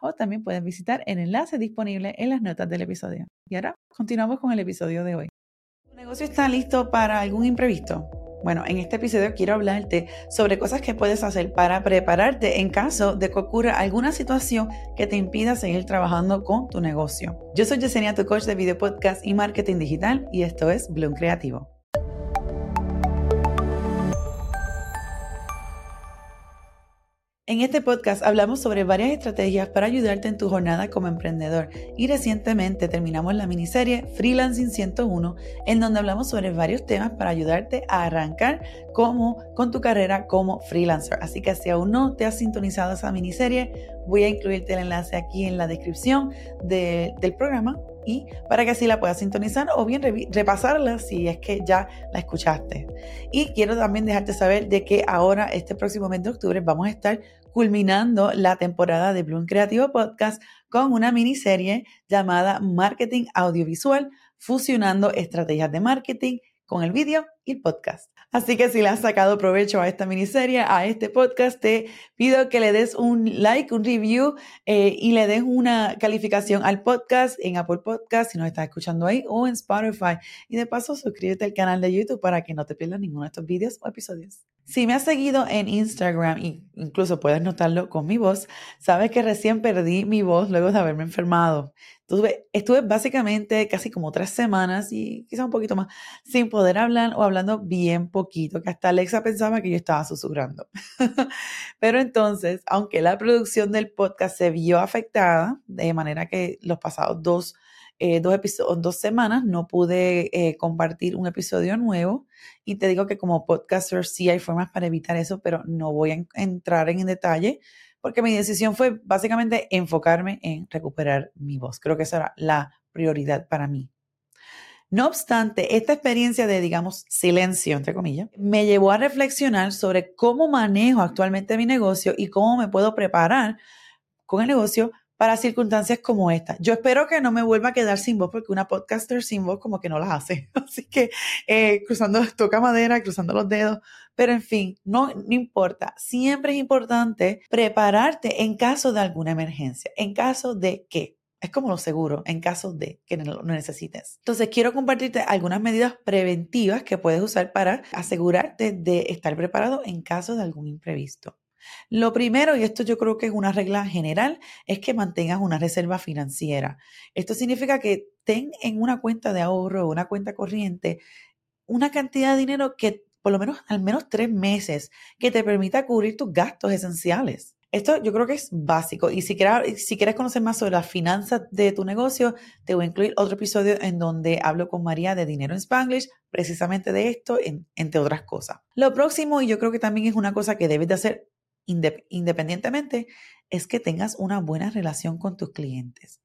o también puedes visitar el enlace disponible en las notas del episodio. Y ahora continuamos con el episodio de hoy. ¿Tu negocio está listo para algún imprevisto? Bueno, en este episodio quiero hablarte sobre cosas que puedes hacer para prepararte en caso de que ocurra alguna situación que te impida seguir trabajando con tu negocio. Yo soy Yesenia, tu coach de video podcast y marketing digital y esto es Bloom Creativo. En este podcast hablamos sobre varias estrategias para ayudarte en tu jornada como emprendedor y recientemente terminamos la miniserie Freelancing 101 en donde hablamos sobre varios temas para ayudarte a arrancar como, con tu carrera como freelancer. Así que si aún no te has sintonizado esa miniserie, voy a incluirte el enlace aquí en la descripción del programa y para que así la puedas sintonizar o bien repasarla si es que ya la escuchaste. Y quiero también dejarte saber de que ahora, este próximo mes de octubre, vamos a estar culminando la temporada de Bloom Creativo Podcast con una miniserie llamada Marketing Audiovisual, fusionando estrategias de marketing con el vídeo y el podcast. Así que si le has sacado provecho a esta miniserie, a este podcast, te pido que le des un like, un review eh, y le des una calificación al podcast en Apple Podcast si nos estás escuchando ahí o en Spotify. Y de paso, suscríbete al canal de YouTube para que no te pierdas ninguno de estos vídeos o episodios. Si me has seguido en Instagram, e incluso puedes notarlo con mi voz, sabes que recién perdí mi voz luego de haberme enfermado. Estuve, estuve básicamente casi como tres semanas y quizá un poquito más sin poder hablar o hablando bien poquito, que hasta Alexa pensaba que yo estaba susurrando. Pero entonces, aunque la producción del podcast se vio afectada, de manera que los pasados dos, eh, dos, dos semanas no pude eh, compartir un episodio nuevo, y te digo que como podcaster sí hay formas para evitar eso, pero no voy a entrar en detalle porque mi decisión fue básicamente enfocarme en recuperar mi voz. Creo que esa era la prioridad para mí. No obstante, esta experiencia de, digamos, silencio, entre comillas, me llevó a reflexionar sobre cómo manejo actualmente mi negocio y cómo me puedo preparar con el negocio para circunstancias como esta. Yo espero que no me vuelva a quedar sin voz porque una podcaster sin voz como que no las hace. Así que eh, cruzando, toca madera, cruzando los dedos. Pero en fin, no, no importa. Siempre es importante prepararte en caso de alguna emergencia. En caso de que es como lo seguro en caso de que no necesites. Entonces, quiero compartirte algunas medidas preventivas que puedes usar para asegurarte de estar preparado en caso de algún imprevisto. Lo primero, y esto yo creo que es una regla general, es que mantengas una reserva financiera. Esto significa que ten en una cuenta de ahorro o una cuenta corriente una cantidad de dinero que por lo menos al menos tres meses que te permita cubrir tus gastos esenciales. Esto yo creo que es básico y si quieres, si quieres conocer más sobre las finanzas de tu negocio, te voy a incluir otro episodio en donde hablo con María de Dinero en Spanglish, precisamente de esto, entre otras cosas. Lo próximo, y yo creo que también es una cosa que debes de hacer independientemente, es que tengas una buena relación con tus clientes.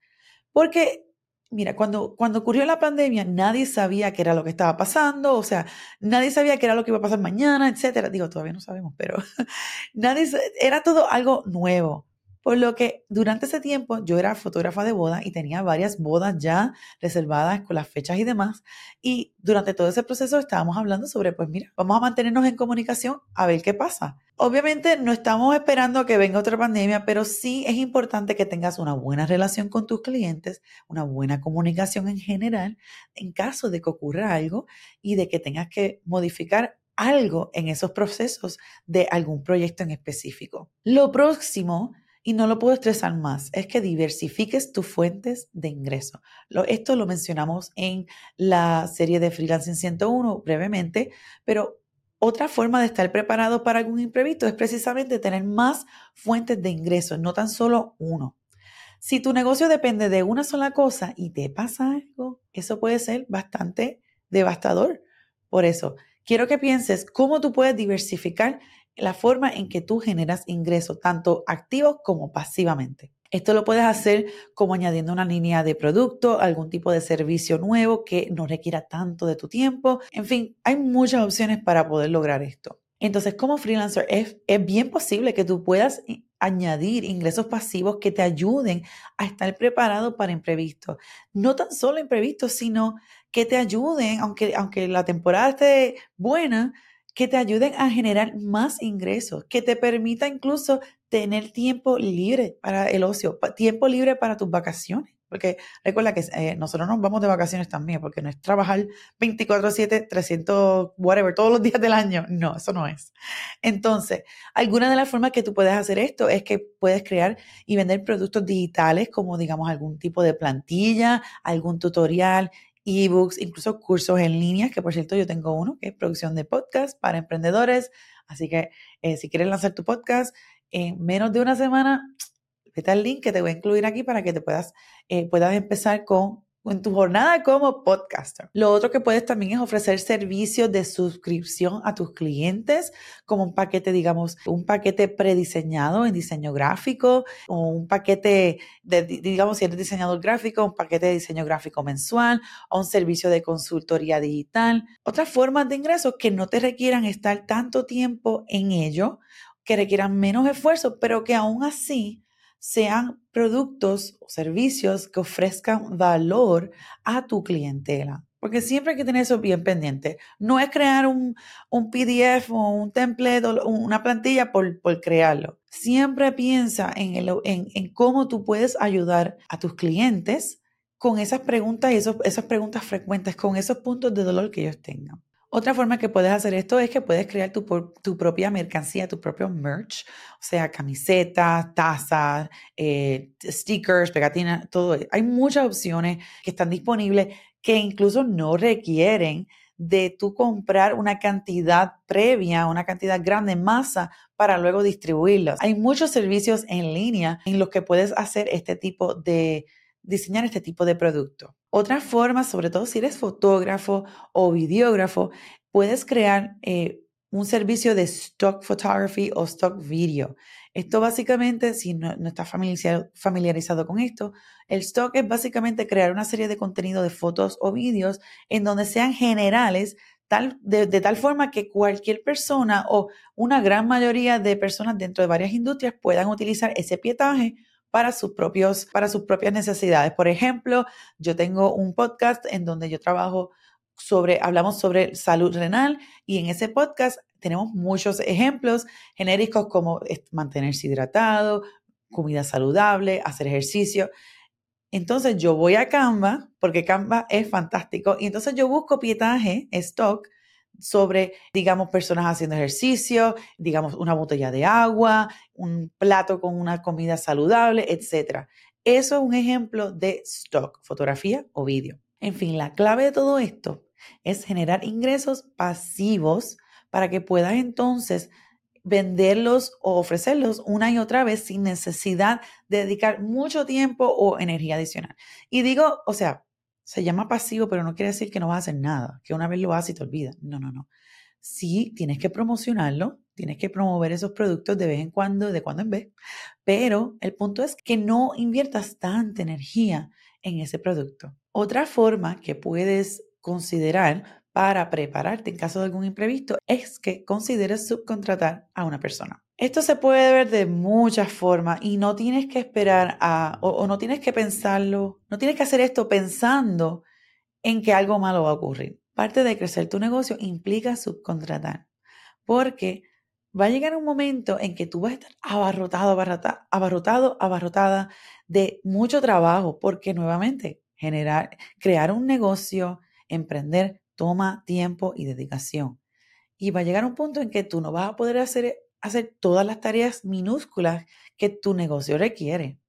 Porque, mira, cuando, cuando ocurrió la pandemia, nadie sabía qué era lo que estaba pasando, o sea, nadie sabía qué era lo que iba a pasar mañana, etcétera. Digo, todavía no sabemos, pero nadie, era todo algo nuevo. Por lo que durante ese tiempo yo era fotógrafa de boda y tenía varias bodas ya reservadas con las fechas y demás. Y durante todo ese proceso estábamos hablando sobre, pues mira, vamos a mantenernos en comunicación a ver qué pasa. Obviamente no estamos esperando que venga otra pandemia, pero sí es importante que tengas una buena relación con tus clientes, una buena comunicación en general, en caso de que ocurra algo y de que tengas que modificar algo en esos procesos de algún proyecto en específico. Lo próximo y no lo puedo estresar más, es que diversifiques tus fuentes de ingreso. esto lo mencionamos en la serie de Freelancing 101 brevemente, pero otra forma de estar preparado para algún imprevisto es precisamente tener más fuentes de ingreso, no tan solo uno. Si tu negocio depende de una sola cosa y te pasa algo, eso puede ser bastante devastador. Por eso, quiero que pienses cómo tú puedes diversificar la forma en que tú generas ingresos, tanto activos como pasivamente. Esto lo puedes hacer como añadiendo una línea de producto, algún tipo de servicio nuevo que no requiera tanto de tu tiempo. En fin, hay muchas opciones para poder lograr esto. Entonces, como freelancer, es, es bien posible que tú puedas añadir ingresos pasivos que te ayuden a estar preparado para imprevistos. No tan solo imprevistos, sino que te ayuden, aunque, aunque la temporada esté buena, que te ayuden a generar más ingresos, que te permita incluso tener tiempo libre para el ocio, tiempo libre para tus vacaciones. Porque recuerda que eh, nosotros nos vamos de vacaciones también, porque no es trabajar 24/7, 300, whatever, todos los días del año. No, eso no es. Entonces, alguna de las formas que tú puedes hacer esto es que puedes crear y vender productos digitales como, digamos, algún tipo de plantilla, algún tutorial, ebooks, incluso cursos en línea, que por cierto yo tengo uno, que es producción de podcast para emprendedores. Así que eh, si quieres lanzar tu podcast en menos de una semana, Vete al link que te voy a incluir aquí para que te puedas, eh, puedas empezar con en tu jornada como podcaster. Lo otro que puedes también es ofrecer servicios de suscripción a tus clientes, como un paquete, digamos, un paquete prediseñado en diseño gráfico o un paquete de, digamos, si eres diseñador gráfico, un paquete de diseño gráfico mensual o un servicio de consultoría digital. Otras formas de ingresos que no te requieran estar tanto tiempo en ello, que requieran menos esfuerzo, pero que aún así sean productos o servicios que ofrezcan valor a tu clientela. Porque siempre hay que tener eso bien pendiente. No es crear un, PDF o un template o una plantilla por, crearlo. Siempre piensa en, en, cómo tú puedes ayudar a tus clientes con esas preguntas y esas preguntas frecuentes, con esos puntos de dolor que ellos tengan. Otra forma que puedes hacer esto es que puedes crear tu, propia mercancía, tu propio merch, o sea, camisetas, tazas, eh, stickers, pegatinas, todo. Hay muchas opciones que están disponibles que incluso no requieren de tú comprar una cantidad previa, una cantidad grande, masa, para luego distribuirlos. Hay muchos servicios en línea en los que puedes hacer este tipo de, diseñar este tipo de producto. Otra forma, sobre todo si eres fotógrafo o videógrafo, puedes crear eh, un servicio de stock photography o stock video. Esto básicamente, si no, estás familiarizado, con esto, el stock es básicamente crear una serie de contenido de fotos o vídeos en donde sean generales Tal, de, de, tal forma que cualquier persona o una gran mayoría de personas dentro de varias industrias puedan utilizar ese pietaje para sus, propios, para sus propias necesidades. Por ejemplo, yo tengo un podcast en donde yo trabajo sobre, hablamos sobre salud renal y en ese podcast tenemos muchos ejemplos genéricos como mantenerse hidratado, comida saludable, hacer ejercicio. Entonces yo voy a Canva, porque Canva es fantástico, y entonces yo busco pietaje, stock, sobre, digamos, personas haciendo ejercicio, digamos, una botella de agua, un plato con una comida saludable, etc. Eso es un ejemplo de stock, fotografía o vídeo. En fin, la clave de todo esto es generar ingresos pasivos para que puedas entonces venderlos o ofrecerlos una y otra vez sin necesidad de dedicar mucho tiempo o energía adicional. Y digo, o sea, se llama pasivo, pero no quiere decir que no vas a hacer nada, que una vez lo haces y te olvidas. No, no, no. Sí, tienes que promocionarlo, tienes que promover esos productos de vez en cuando, de cuando en vez, pero el punto es que no inviertas tanta energía en ese producto. Otra forma que puedes considerar para prepararte en caso de algún imprevisto es que consideres subcontratar a una persona. Esto se puede ver de muchas formas y no tienes que esperar a, o, no tienes que pensarlo, no tienes que hacer esto pensando en que algo malo va a ocurrir. Parte de crecer tu negocio implica subcontratar, porque va a llegar un momento en que tú vas a estar abarrotado, abarrotado, abarrotado, abarrotada de mucho trabajo, porque nuevamente generar, crear un negocio, emprender, toma tiempo y dedicación. Y va a llegar un punto en que tú no vas a poder hacer hacer todas las tareas minúsculas que tu negocio requiere.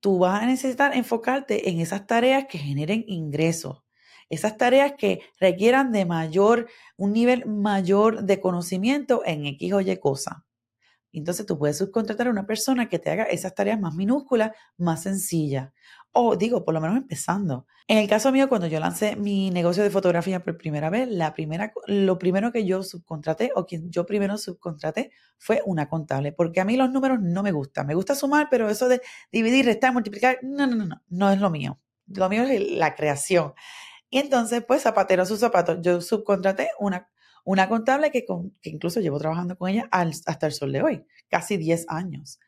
Tú vas a necesitar enfocarte en esas tareas que generen ingresos, esas tareas que requieran de mayor, un nivel mayor de conocimiento en X o Y cosa. Entonces tú puedes subcontratar a una persona que te haga esas tareas más minúsculas, más sencillas. O digo, por lo menos empezando. En el caso mío, cuando yo lancé mi negocio de fotografía por primera vez, la primera, lo primero que yo subcontraté o quien yo primero subcontraté fue una contable, porque a mí los números no me gustan. Me gusta sumar, pero eso de dividir, restar, multiplicar, no, no, no, no, no es lo mío. Lo mío es la creación. Y entonces, pues, zapatero a sus zapatos, yo subcontraté una, una contable que, que incluso llevo trabajando con ella hasta el sol de hoy, casi 10 años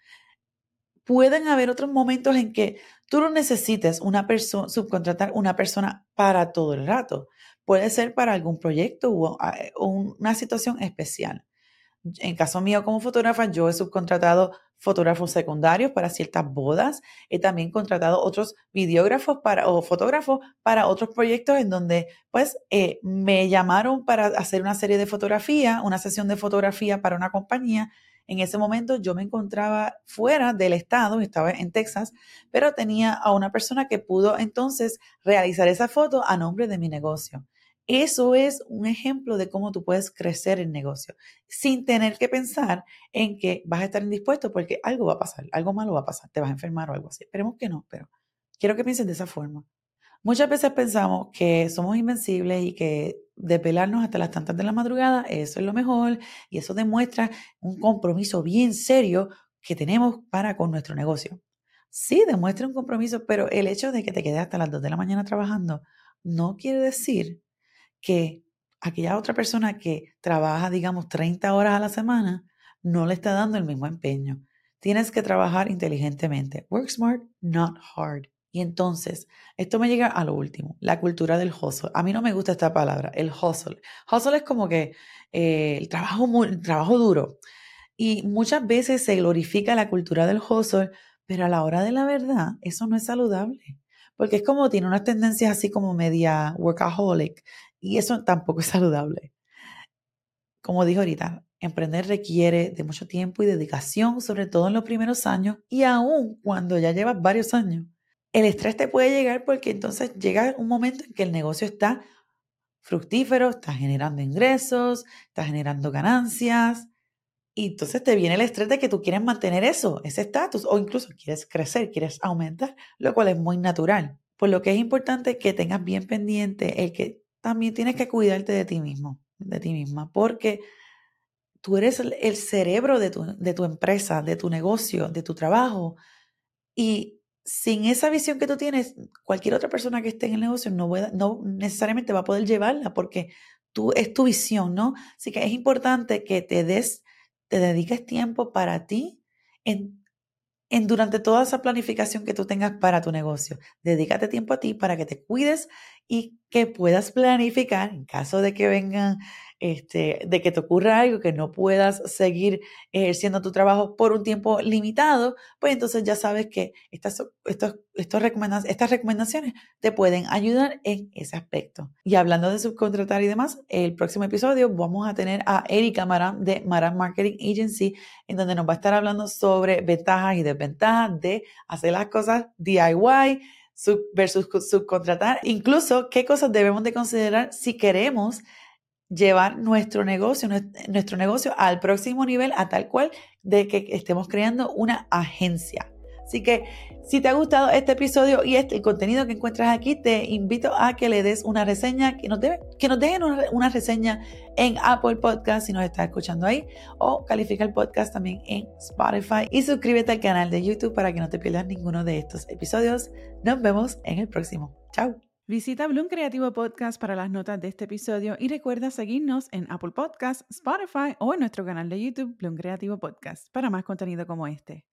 pueden haber otros momentos en que tú no necesites una persona, subcontratar una persona para todo el rato. Puede ser para algún proyecto o, ah, una situación especial. En caso mío como fotógrafa, yo he subcontratado fotógrafos secundarios para ciertas bodas. He también contratado otros videógrafos para, o fotógrafos para otros proyectos en donde pues eh, me llamaron para hacer una serie de fotografía, una sesión de fotografía para una compañía en ese momento yo me encontraba fuera del estado, estaba en Texas, pero tenía a una persona que pudo entonces realizar esa foto a nombre de mi negocio. Eso es un ejemplo de cómo tú puedes crecer el negocio sin tener que pensar en que vas a estar indispuesto porque algo va a pasar, algo malo va a pasar, te vas a enfermar o algo así. Esperemos que no, pero quiero que pienses de esa forma. Muchas veces pensamos que somos invencibles y que desvelarnos hasta las tantas de la madrugada, eso es lo mejor y eso demuestra un compromiso bien serio que tenemos para con nuestro negocio. Sí, demuestra un compromiso, pero el hecho de que te quedes hasta las 2 de la mañana trabajando no quiere decir que aquella otra persona que trabaja, digamos, 30 horas a la semana, no le está dando el mismo empeño. Tienes que trabajar inteligentemente. Work smart, not hard. Y entonces, esto me llega a lo último, la cultura del hustle. A mí no me gusta esta palabra, el hustle. Hustle es como que eh, el, trabajo, trabajo duro. Y muchas veces se glorifica la cultura del hustle, pero a la hora de la verdad, eso no es saludable. Porque es como tiene unas tendencias así como media workaholic. Y eso tampoco es saludable. Como dije ahorita, emprender requiere de mucho tiempo y dedicación, sobre todo en los primeros años y aún cuando ya llevas varios años el estrés te puede llegar porque entonces llega un momento en que el negocio está fructífero, está generando ingresos, está generando ganancias. Y entonces te viene el estrés de que tú quieres mantener eso, ese estatus, o incluso quieres crecer, quieres aumentar, lo cual es muy natural. Por lo que es importante que tengas bien pendiente el que también tienes que cuidarte de ti mismo, de ti misma, porque tú eres el cerebro de tu, de tu empresa, de tu negocio, de tu trabajo. Y sin esa visión que tú tienes, cualquier otra persona que esté en el negocio no, no necesariamente va a poder llevarla porque tú, es tu visión, ¿no? Así que es importante que te des, te dediques tiempo para ti en, en durante toda esa planificación que tú tengas para tu negocio. Dedícate tiempo a ti para que te cuides y que puedas planificar en caso de que vengan este, de que te ocurra algo, que no puedas seguir ejerciendo tu trabajo por un tiempo limitado, pues entonces ya sabes que estas, estos, estos estas recomendaciones te pueden ayudar en ese aspecto. Y hablando de subcontratar y demás, el próximo episodio vamos a tener a Erika Maran de Maran Marketing Agency, en donde nos va a estar hablando sobre ventajas y desventajas de hacer las cosas DIY versus subcontratar, incluso qué cosas debemos de considerar si queremos llevar nuestro negocio, nuestro negocio al próximo nivel, a tal cual de que estemos creando una agencia. Así que si te ha gustado este episodio y este, el contenido que encuentras aquí, te invito a que le des una reseña, que nos, que nos dejen una, reseña en Apple Podcast si nos estás escuchando ahí, o califica el podcast también en Spotify y suscríbete al canal de YouTube para que no te pierdas ninguno de estos episodios. Nos vemos en el próximo. Chao. Visita Bloom Creativo Podcast para las notas de este episodio y recuerda seguirnos en Apple Podcast, Spotify o en nuestro canal de YouTube Bloom Creativo Podcast para más contenido como este.